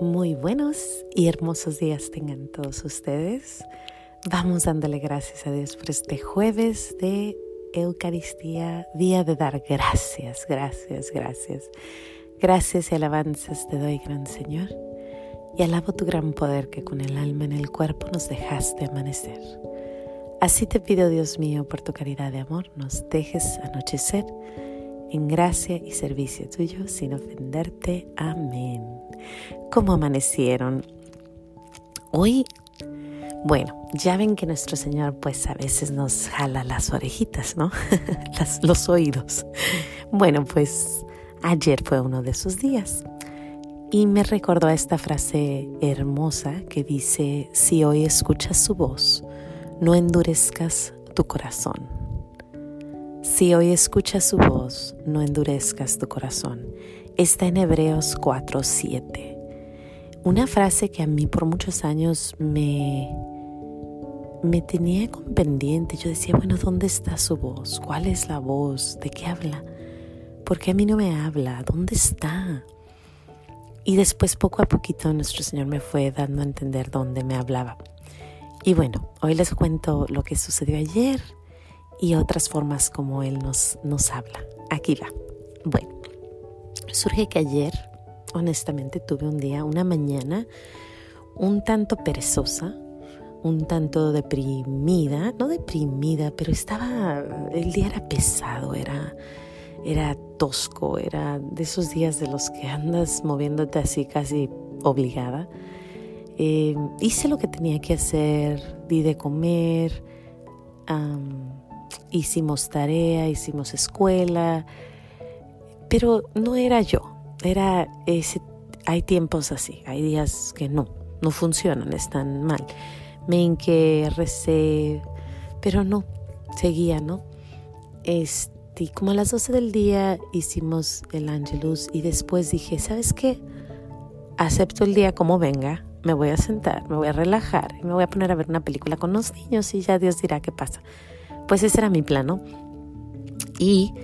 Muy buenos y hermosos días tengan todos ustedes. Vamos dándole gracias a Dios por este jueves de Eucaristía, día de dar gracias, gracias, gracias. Gracias y alabanzas te doy, gran Señor, y alabo tu gran poder que con el alma en el cuerpo nos dejaste amanecer. Así te pido, Dios mío, por tu caridad de amor, nos dejes anochecer en gracia y servicio tuyo sin ofenderte. Amén. ¿Cómo amanecieron? Hoy, bueno, ya ven que nuestro Señor pues a veces nos jala las orejitas, ¿no? los oídos. Bueno, pues ayer fue uno de esos días. Y me recordó esta frase hermosa que dice, si hoy escuchas su voz, no endurezcas tu corazón. Si hoy escuchas su voz, no endurezcas tu corazón. Está en Hebreos 4:7. Una frase que a mí por muchos años me, me tenía con pendiente. Yo decía, bueno, ¿dónde está su voz? ¿Cuál es la voz? ¿De qué habla? ¿Por qué a mí no me habla? ¿Dónde está? Y después poco a poquito nuestro Señor me fue dando a entender dónde me hablaba. Y bueno, hoy les cuento lo que sucedió ayer y otras formas como Él nos, nos habla. Aquí va. Bueno, surge que ayer, honestamente, tuve un día, una mañana, un tanto perezosa, un tanto deprimida, no deprimida, pero estaba, el día era pesado, era, era tosco, era de esos días de los que andas moviéndote así casi obligada. Eh, hice lo que tenía que hacer, di de comer, hicimos tarea, hicimos escuela, pero no era yo, era ese, hay tiempos así, hay días que no, no funcionan, están mal. Me hinqué, recé, pero no, seguía, ¿no? Este, como a las 12 del día hicimos el Angelus y después dije, ¿sabes qué? Acepto el día como venga, me voy a sentar, me voy a relajar me voy a poner a ver una película con los niños y ya Dios dirá qué pasa. Pues ese era mi plano. Y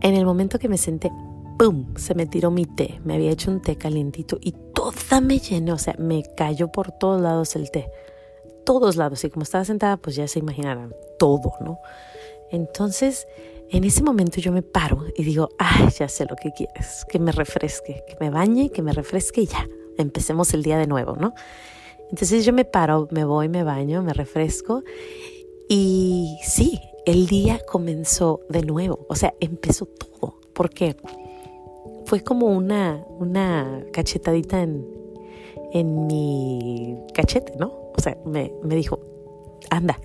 en el momento que me senté, ¡pum! Se me tiró mi té. Me había hecho un té calientito y toda me llenó. O sea, me cayó por todos lados el té. Todos lados. Y como estaba sentada, pues ya se imaginarán todo, ¿no? Entonces, en ese momento yo me paro y digo, ay, ya sé lo que quieres, que me refresque, que me bañe, que me refresque y ya, empecemos el día de nuevo, ¿no? Entonces yo me paro, me voy, me baño, me refresco y sí, el día comenzó de nuevo, o sea, empezó todo, porque fue como una, una cachetadita en, en mi cachete, ¿no? O sea, me, me dijo, anda.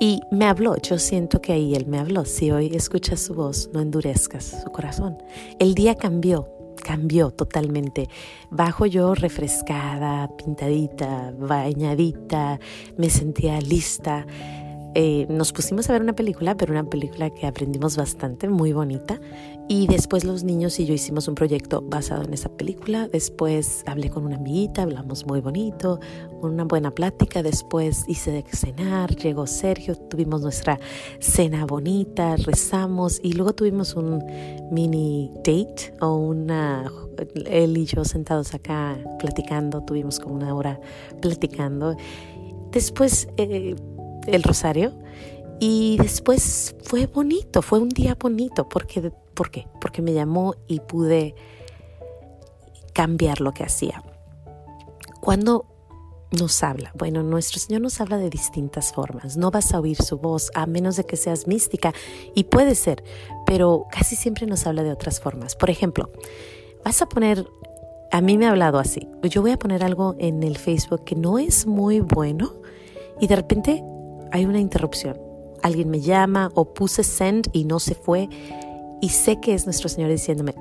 Y me habló, yo siento que ahí él me habló. Si hoy escuchas su voz, no endurezcas su corazón. El día cambió, cambió totalmente. Bajo yo refrescada, pintadita, bañadita, me sentía lista. Eh, nos pusimos a ver una película, pero una película que aprendimos bastante, muy bonita. Y después los niños y yo hicimos un proyecto basado en esa película. Después hablé con una amiguita, hablamos muy bonito, una buena plática. Después hice de cenar, llegó Sergio, tuvimos nuestra cena bonita, rezamos y luego tuvimos un mini date o una, él y yo sentados acá platicando, tuvimos como una hora platicando. Después... Eh, el rosario y después fue bonito, fue un día bonito. Porque, ¿Por qué? Porque me llamó y pude cambiar lo que hacía. Cuando nos habla, bueno, nuestro Señor nos habla de distintas formas. No vas a oír su voz a menos de que seas mística y puede ser, pero casi siempre nos habla de otras formas. Por ejemplo, vas a poner, a mí me ha hablado así, yo voy a poner algo en el Facebook que no es muy bueno y de repente hay una interrupción. Alguien me llama o puse send y no se fue. Y sé que es nuestro Señor diciéndome,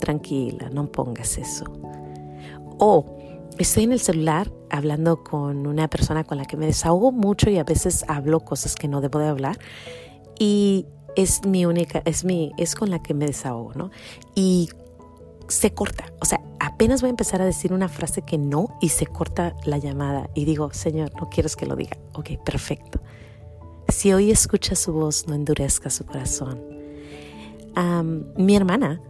tranquila, no pongas eso. O estoy en el celular hablando con una persona con la que me desahogo mucho y a veces hablo cosas que no debo de hablar. Y es mi única, es mi, es con la que me desahogo, ¿no? Y se corta. O sea, apenas voy a empezar a decir una frase que no y se corta la llamada y digo, Señor, no quieres que lo diga. Ok, perfecto. Si hoy escucha su voz, no endurezca su corazón. mi hermana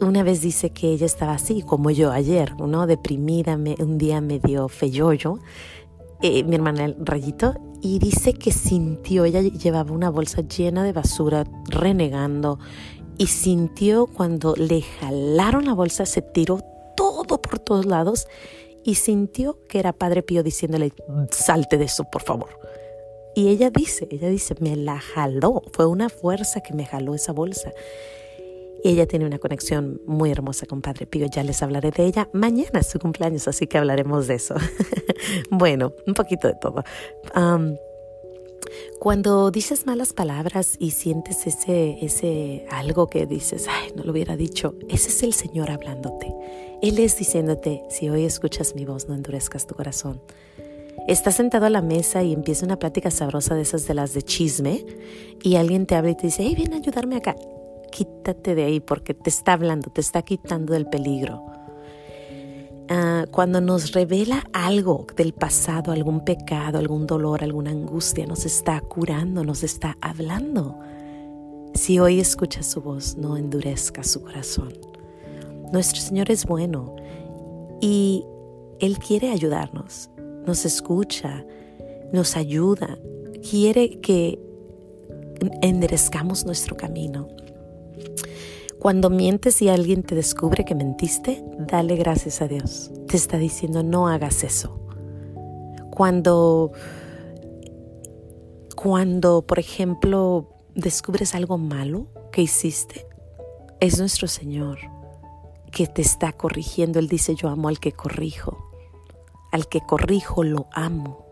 una vez dice que ella estaba así, como yo ayer, ¿no? deprimida, un día medio feyoyo, eh, mi hermana el rayito, y dice que sintió, ella llevaba una bolsa llena de basura, renegando, y sintió cuando le jalaron la bolsa, se tiró todo por todos lados y sintió que era Padre Pío diciéndole, salte de eso, por favor. Y ella dice, ella dice, me la jaló, fue una fuerza que me jaló esa bolsa. Y ella tiene una conexión muy hermosa con Padre Pío. Ya les hablaré de ella. Mañana es su cumpleaños, así que hablaremos de eso. bueno, un poquito de todo. Cuando dices malas palabras y sientes ese, ese algo que dices, ay, no lo hubiera dicho, ese es el Señor hablándote. Él es diciéndote, si hoy escuchas mi voz, no endurezcas tu corazón. Estás sentado a la mesa y empieza una plática sabrosa de esas de las de chisme y alguien te habla y te dice, hey, ven a ayudarme acá quítate de ahí porque te está hablando, te está quitando del peligro. Ah, cuando nos revela algo del pasado, algún pecado, algún dolor, alguna angustia, nos está curando, nos está hablando. Si hoy escuchas su voz, no endurezca su corazón. Nuestro Señor es bueno y Él quiere ayudarnos, nos escucha, nos ayuda, quiere que enderezcamos nuestro camino. Cuando mientes y alguien te descubre que mentiste, dale gracias a Dios. Te está diciendo no hagas eso. Cuando, cuando, por ejemplo, descubres algo malo que hiciste, es nuestro Señor que te está corrigiendo. Él dice, yo amo al que corrijo. Al que corrijo lo amo.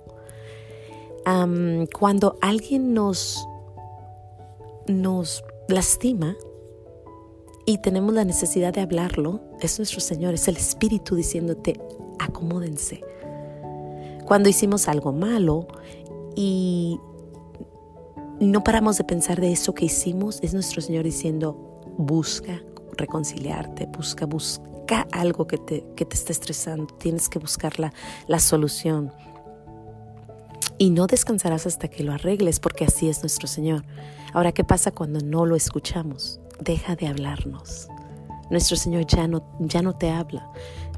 cuando alguien nos, nos lastima, y tenemos la necesidad de hablarlo, es nuestro Señor, es el Espíritu diciéndote, acomódense. Cuando hicimos algo malo y no paramos de pensar de eso que hicimos, es nuestro Señor diciendo, busca reconciliarte, busca, busca algo que te, que te está estresando, tienes que buscar la, la solución. Y no descansarás hasta que lo arregles, porque así es nuestro Señor. Ahora, ¿qué pasa cuando no lo escuchamos? Deja de hablarnos. Nuestro Señor ya no, ya no te habla.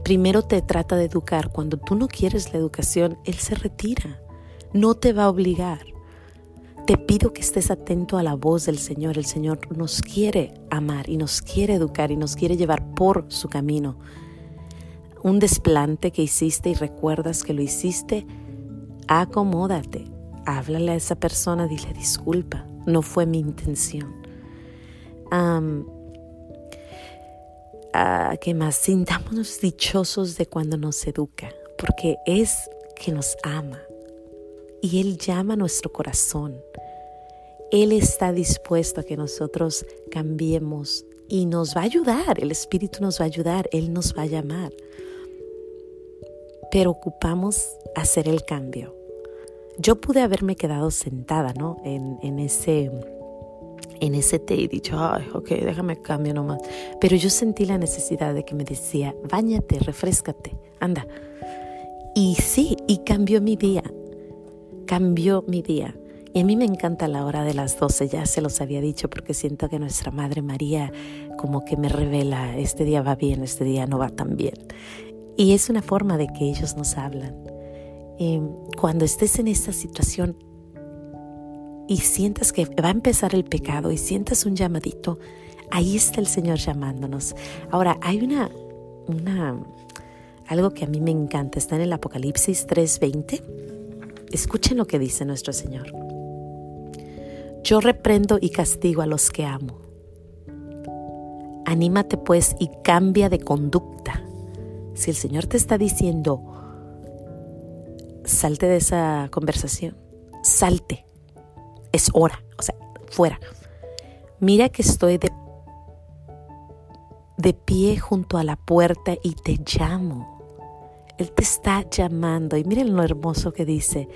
Primero te trata de educar. Cuando tú no quieres la educación, Él se retira. No te va a obligar. Te pido que estés atento a la voz del Señor. El Señor nos quiere amar y nos quiere educar y nos quiere llevar por su camino. Un desplante que hiciste y recuerdas que lo hiciste, acomódate. Háblale a esa persona, dile disculpa, no fue mi intención que más sintámonos dichosos de cuando nos educa, porque es que nos ama y Él llama a nuestro corazón. Él está dispuesto a que nosotros cambiemos y nos va a ayudar, el Espíritu nos va a ayudar, Él nos va a llamar. Pero ocupamos hacer el cambio. Yo pude haberme quedado sentada ¿no? en ese en ese té y dicho, ay, ok, déjame cambio nomás. Pero yo sentí la necesidad de que me decía, bañate, refrescate, anda. Y sí, y cambió mi día, cambió mi día. Y a mí me encanta la hora de las 12, ya se los había dicho, porque siento que nuestra Madre María como que me revela, este día va bien, este día no va tan bien. Y es una forma de que ellos nos hablan. Em, cuando estés en esta situación, y sientas que va a empezar el pecado y sientas un llamadito, ahí está el Señor llamándonos. Ahora, hay una, una, algo que a mí me encanta, está en el Apocalipsis 3:20. Escuchen lo que dice nuestro Señor. Yo reprendo y castigo a los que amo. Anímate pues y cambia de conducta. Si el Señor te está diciendo, salte de esa conversación, salte, es hora, o sea, fuera. Mira que estoy de, de pie junto a la puerta y te llamo. Él te está llamando y miren lo hermoso que dice.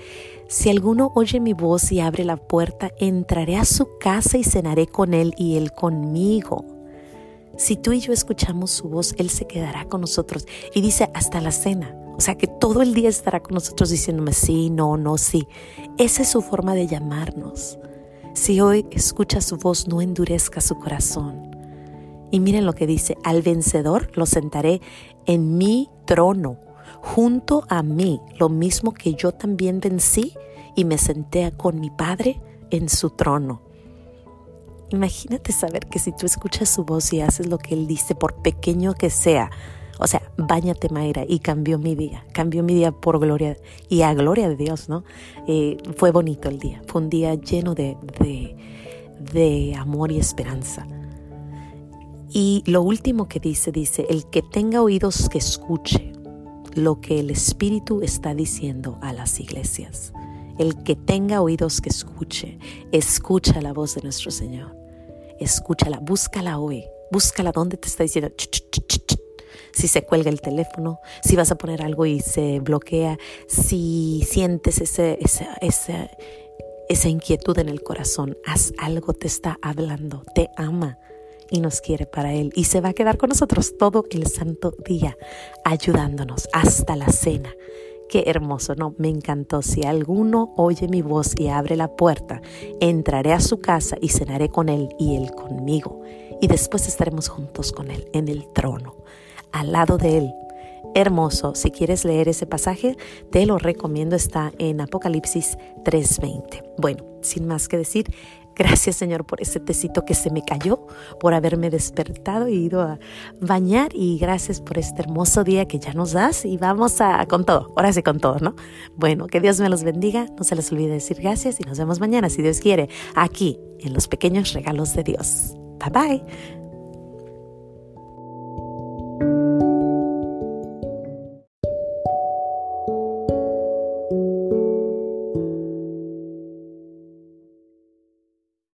Si alguno oye mi voz y abre la puerta, entraré a su casa y cenaré con él y él conmigo. Si tú y yo escuchamos su voz, Él se quedará con nosotros. Y dice hasta la cena. O sea que todo el día estará con nosotros diciéndome sí, no, no, sí. Esa es su forma de llamarnos. Si hoy escucha su voz, no endurezca su corazón. Y miren lo que dice, al vencedor lo sentaré en mi trono, junto a mí, lo mismo que yo también vencí y me senté con mi Padre en su trono. Imagínate saber que si tú escuchas su voz y haces lo que Él dice, por pequeño que sea, o sea, bañate Mayra y cambió mi día, cambió mi día por gloria y a gloria de Dios, ¿no? Eh, fue bonito el día, fue un día lleno de, de, de amor y esperanza. Y lo último que dice, dice, el que tenga oídos que escuche lo que el Espíritu está diciendo a las iglesias. El que tenga oídos que escuche, escucha la voz de nuestro Señor. Escúchala, búscala hoy, búscala donde te está diciendo. Si se cuelga el teléfono, si vas a poner algo y se bloquea, si sientes ese, esa, esa, esa inquietud en el corazón, haz algo, te está hablando, te ama y nos quiere para Él. Y se va a quedar con nosotros todo el santo día, ayudándonos hasta la cena. Qué hermoso, ¿no? Me encantó. Si alguno oye mi voz y abre la puerta, entraré a su casa y cenaré con Él y Él conmigo. Y después estaremos juntos con Él en el trono, al lado de Él. Hermoso. Si quieres leer ese pasaje, te lo recomiendo. Está en Apocalipsis 3:20. Bueno, sin más que decir, Gracias Señor por ese tecito que se me cayó, por haberme despertado y ido a bañar y gracias por este hermoso día que ya nos das y vamos a con todo, ahora sí con todo, ¿no? Bueno, que Dios me los bendiga, no se les olvide decir gracias y nos vemos mañana si Dios quiere, aquí en los pequeños regalos de Dios. Bye bye.